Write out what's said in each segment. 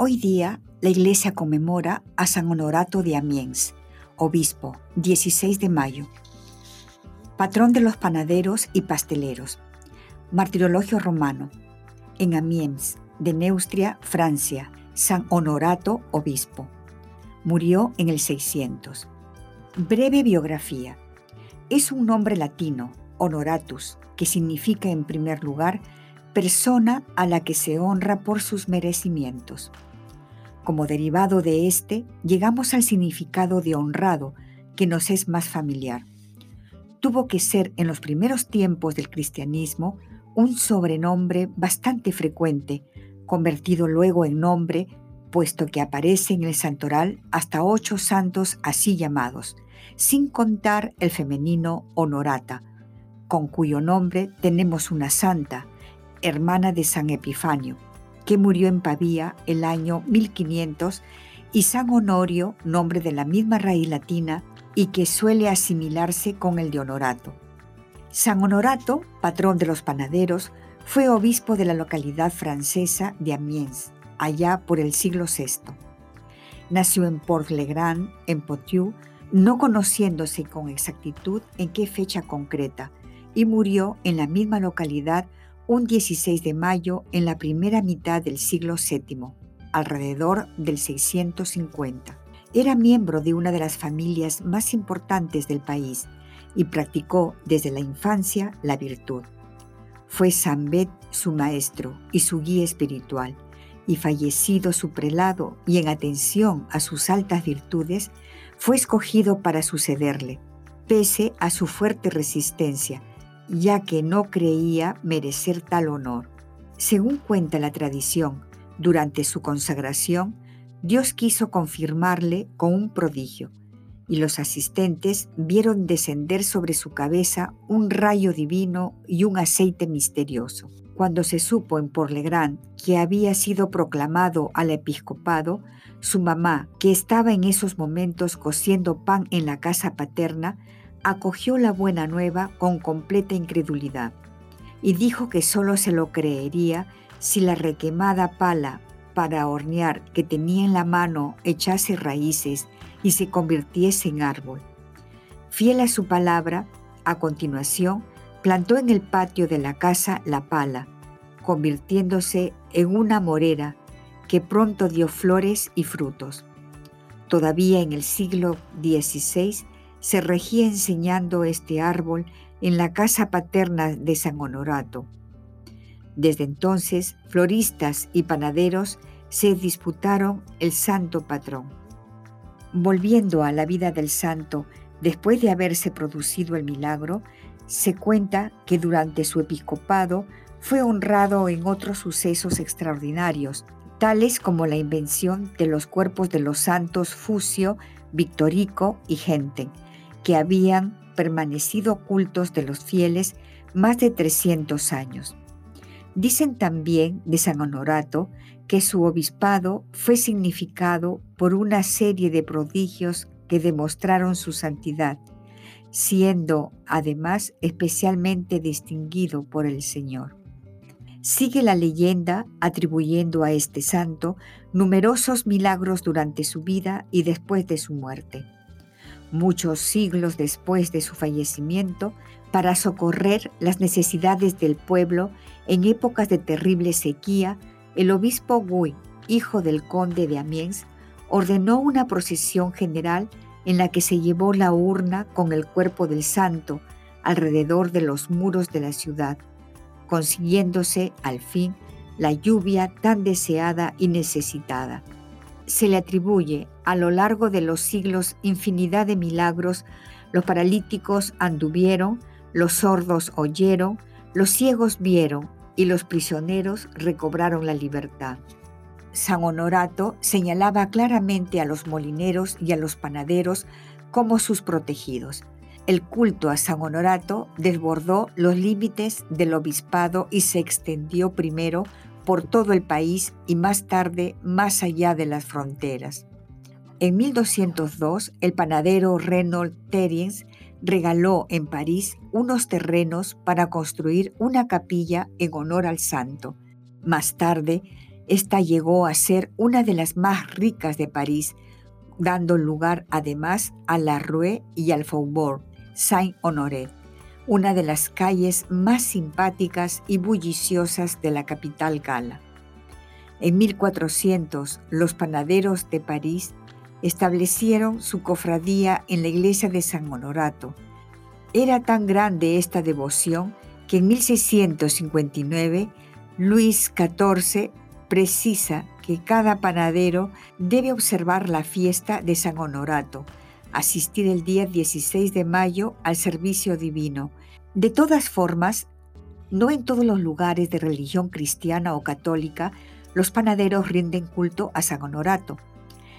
Hoy día la iglesia conmemora a San Honorato de Amiens, obispo, 16 de mayo, patrón de los panaderos y pasteleros, martirologio romano, en Amiens, de Neustria, Francia, San Honorato, obispo. Murió en el 600. Breve biografía. Es un nombre latino, honoratus, que significa en primer lugar persona a la que se honra por sus merecimientos. Como derivado de este, llegamos al significado de honrado, que nos es más familiar. Tuvo que ser en los primeros tiempos del cristianismo un sobrenombre bastante frecuente, convertido luego en nombre, puesto que aparece en el santoral hasta ocho santos así llamados, sin contar el femenino honorata, con cuyo nombre tenemos una santa, hermana de San Epifanio, que murió en Pavía el año 1500, y San Honorio, nombre de la misma raíz latina y que suele asimilarse con el de Honorato. San Honorato, patrón de los panaderos, fue obispo de la localidad francesa de Amiens, allá por el siglo VI. Nació en Port-le-Grand, en Poitou, no conociéndose con exactitud en qué fecha concreta, y murió en la misma localidad un 16 de mayo en la primera mitad del siglo VII, alrededor del 650. Era miembro de una de las familias más importantes del país y practicó desde la infancia la virtud. Fue San Bet su maestro y su guía espiritual, y fallecido su prelado y en atención a sus altas virtudes, fue escogido para sucederle, pese a su fuerte resistencia ya que no creía merecer tal honor. Según cuenta la tradición, durante su consagración, Dios quiso confirmarle con un prodigio, y los asistentes vieron descender sobre su cabeza un rayo divino y un aceite misterioso. Cuando se supo en Porlegrand que había sido proclamado al episcopado, su mamá, que estaba en esos momentos cociendo pan en la casa paterna, acogió la buena nueva con completa incredulidad y dijo que solo se lo creería si la requemada pala para hornear que tenía en la mano echase raíces y se convirtiese en árbol. Fiel a su palabra, a continuación plantó en el patio de la casa la pala, convirtiéndose en una morera que pronto dio flores y frutos. Todavía en el siglo XVI se regía enseñando este árbol en la casa paterna de San Honorato. Desde entonces, floristas y panaderos se disputaron el santo patrón. Volviendo a la vida del santo, después de haberse producido el milagro, se cuenta que durante su episcopado fue honrado en otros sucesos extraordinarios, tales como la invención de los cuerpos de los santos Fucio, Victorico y Genten, que habían permanecido ocultos de los fieles más de 300 años. Dicen también de San Honorato que su obispado fue significado por una serie de prodigios que demostraron su santidad, siendo además especialmente distinguido por el Señor. Sigue la leyenda atribuyendo a este santo numerosos milagros durante su vida y después de su muerte muchos siglos después de su fallecimiento, para socorrer las necesidades del pueblo en épocas de terrible sequía, el obispo Guy, hijo del conde de Amiens, ordenó una procesión general en la que se llevó la urna con el cuerpo del santo alrededor de los muros de la ciudad, consiguiéndose al fin la lluvia tan deseada y necesitada se le atribuye a lo largo de los siglos infinidad de milagros. Los paralíticos anduvieron, los sordos oyeron, los ciegos vieron y los prisioneros recobraron la libertad. San Honorato señalaba claramente a los molineros y a los panaderos como sus protegidos. El culto a San Honorato desbordó los límites del obispado y se extendió primero por todo el país y más tarde más allá de las fronteras. En 1202, el panadero Reynold Terriens regaló en París unos terrenos para construir una capilla en honor al santo. Más tarde, esta llegó a ser una de las más ricas de París, dando lugar además a la Rue y al Faubourg Saint-Honoré, una de las calles más simpáticas y bulliciosas de la capital gala. En 1400, los panaderos de París establecieron su cofradía en la iglesia de San Honorato. Era tan grande esta devoción que en 1659 Luis XIV precisa que cada panadero debe observar la fiesta de San Honorato, asistir el día 16 de mayo al servicio divino. De todas formas, no en todos los lugares de religión cristiana o católica los panaderos rinden culto a San Honorato.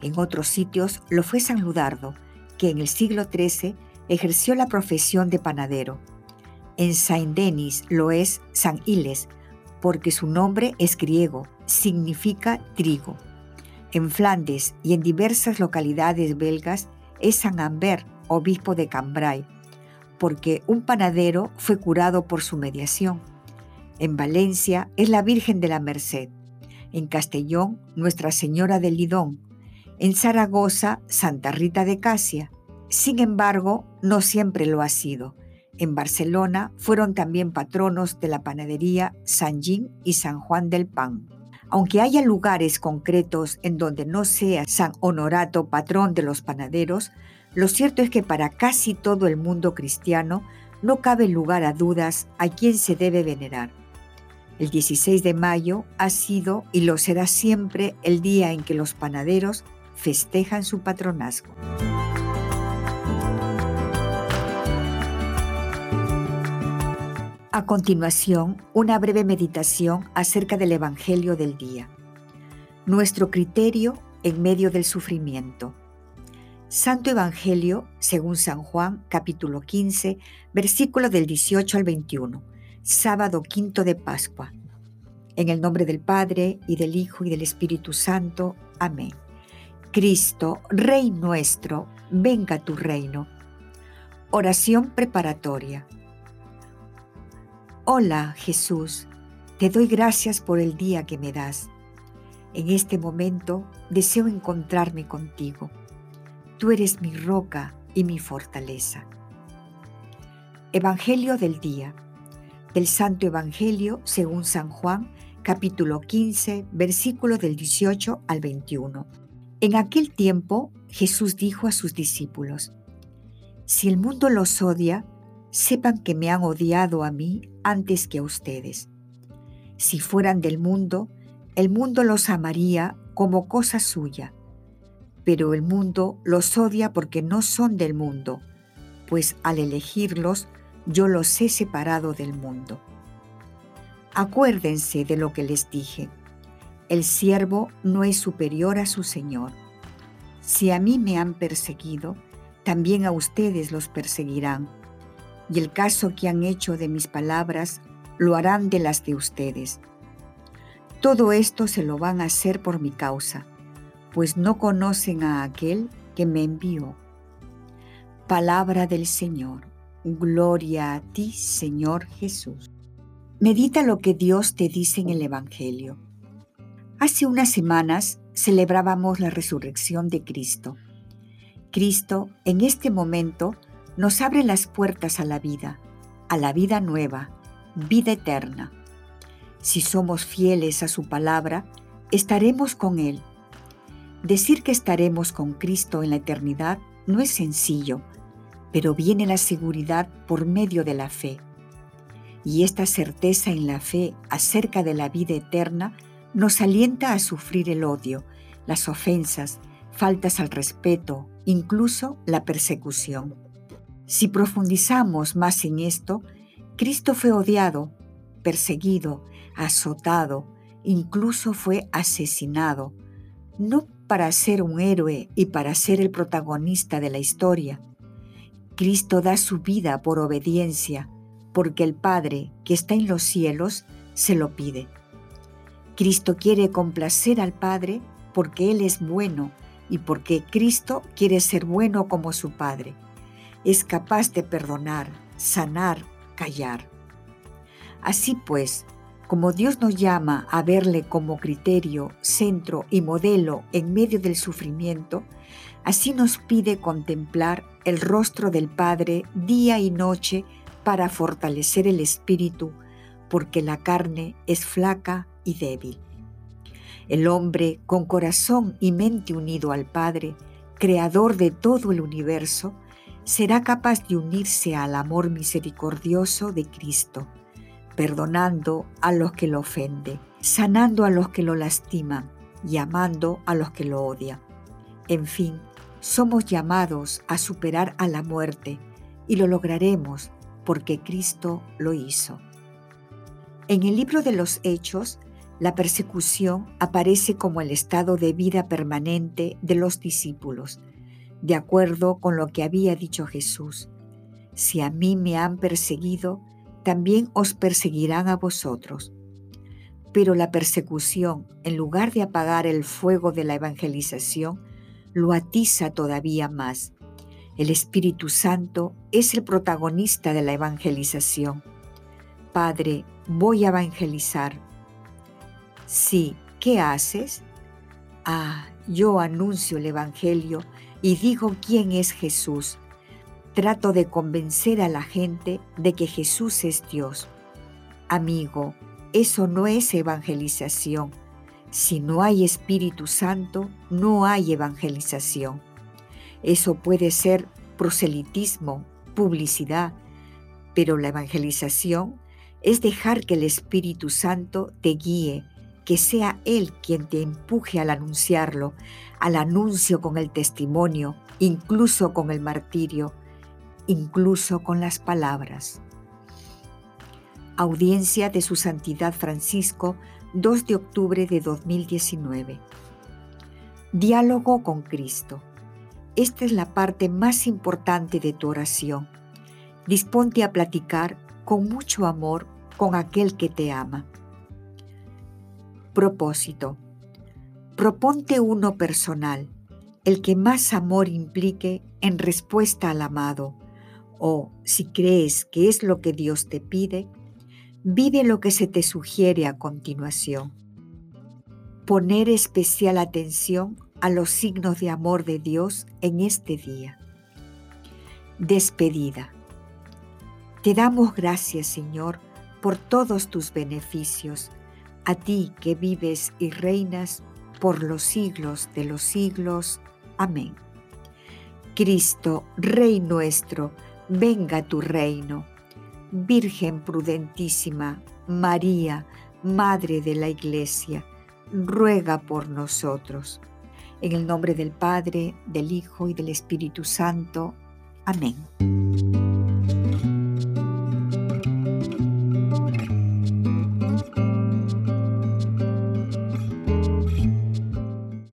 En otros sitios lo fue San Ludardo, que en el siglo XIII ejerció la profesión de panadero. En Saint-Denis lo es San Iles, porque su nombre es griego, significa trigo. En Flandes y en diversas localidades belgas es San Amber, obispo de Cambrai, porque un panadero fue curado por su mediación. En Valencia es la Virgen de la Merced. En Castellón, Nuestra Señora de Lidón, en Zaragoza, Santa Rita de Casia. Sin embargo, no siempre lo ha sido. En Barcelona fueron también patronos de la panadería San Gin y San Juan del Pan. Aunque haya lugares concretos en donde no sea San Honorato patrón de los panaderos, lo cierto es que para casi todo el mundo cristiano no cabe lugar a dudas a quién se debe venerar. El 16 de mayo ha sido y lo será siempre el día en que los panaderos festejan su patronazgo. A continuación, una breve meditación acerca del Evangelio del día. Nuestro criterio en medio del sufrimiento. Santo Evangelio, según San Juan, capítulo 15, versículo del 18 al 21, sábado quinto de Pascua. En el nombre del Padre, y del Hijo, y del Espíritu Santo. Amén. Cristo, Rey nuestro, venga tu reino. Oración preparatoria. Hola Jesús, te doy gracias por el día que me das. En este momento deseo encontrarme contigo. Tú eres mi roca y mi fortaleza. Evangelio del día. Del Santo Evangelio según San Juan, capítulo 15, versículo del 18 al 21. En aquel tiempo Jesús dijo a sus discípulos, Si el mundo los odia, sepan que me han odiado a mí antes que a ustedes. Si fueran del mundo, el mundo los amaría como cosa suya, pero el mundo los odia porque no son del mundo, pues al elegirlos yo los he separado del mundo. Acuérdense de lo que les dije el siervo no es superior a su Señor. Si a mí me han perseguido, también a ustedes los perseguirán. Y el caso que han hecho de mis palabras, lo harán de las de ustedes. Todo esto se lo van a hacer por mi causa, pues no conocen a aquel que me envió. Palabra del Señor. Gloria a ti, Señor Jesús. Medita lo que Dios te dice en el Evangelio. Hace unas semanas celebrábamos la resurrección de Cristo. Cristo en este momento nos abre las puertas a la vida, a la vida nueva, vida eterna. Si somos fieles a su palabra, estaremos con Él. Decir que estaremos con Cristo en la eternidad no es sencillo, pero viene la seguridad por medio de la fe. Y esta certeza en la fe acerca de la vida eterna nos alienta a sufrir el odio, las ofensas, faltas al respeto, incluso la persecución. Si profundizamos más en esto, Cristo fue odiado, perseguido, azotado, incluso fue asesinado, no para ser un héroe y para ser el protagonista de la historia. Cristo da su vida por obediencia, porque el Padre, que está en los cielos, se lo pide. Cristo quiere complacer al Padre porque Él es bueno y porque Cristo quiere ser bueno como su Padre. Es capaz de perdonar, sanar, callar. Así pues, como Dios nos llama a verle como criterio, centro y modelo en medio del sufrimiento, así nos pide contemplar el rostro del Padre día y noche para fortalecer el espíritu, porque la carne es flaca y débil. El hombre con corazón y mente unido al Padre, creador de todo el universo, será capaz de unirse al amor misericordioso de Cristo perdonando a los que lo ofenden, sanando a los que lo lastiman y amando a los que lo odian. En fin, somos llamados a superar a la muerte y lo lograremos porque Cristo lo hizo. En el libro de los Hechos, la persecución aparece como el estado de vida permanente de los discípulos, de acuerdo con lo que había dicho Jesús. Si a mí me han perseguido, también os perseguirán a vosotros. Pero la persecución, en lugar de apagar el fuego de la evangelización, lo atiza todavía más. El Espíritu Santo es el protagonista de la evangelización. Padre, voy a evangelizar. Sí, ¿qué haces? Ah, yo anuncio el Evangelio y digo quién es Jesús Trato de convencer a la gente de que Jesús es Dios. Amigo, eso no es evangelización. Si no hay Espíritu Santo, no hay evangelización. Eso puede ser proselitismo, publicidad, pero la evangelización es dejar que el Espíritu Santo te guíe, que sea Él quien te empuje al anunciarlo, al anuncio con el testimonio, incluso con el martirio, incluso con las palabras. Audiencia de Su Santidad Francisco, 2 de octubre de 2019. Diálogo con Cristo. Esta es la parte más importante de tu oración. Disponte a platicar con mucho amor con aquel que te ama. Propósito. Proponte uno personal, el que más amor implique en respuesta al amado, o si crees que es lo que Dios te pide, vive lo que se te sugiere a continuación. Poner especial atención a los signos de amor de Dios en este día. Despedida. Te damos gracias, Señor, por todos tus beneficios, a ti que vives y reinas por los siglos de los siglos. Amén. Cristo, Rey nuestro, venga tu reino. Virgen prudentísima, María, Madre de la Iglesia, ruega por nosotros. En el nombre del Padre, del Hijo y del Espíritu Santo. Amén.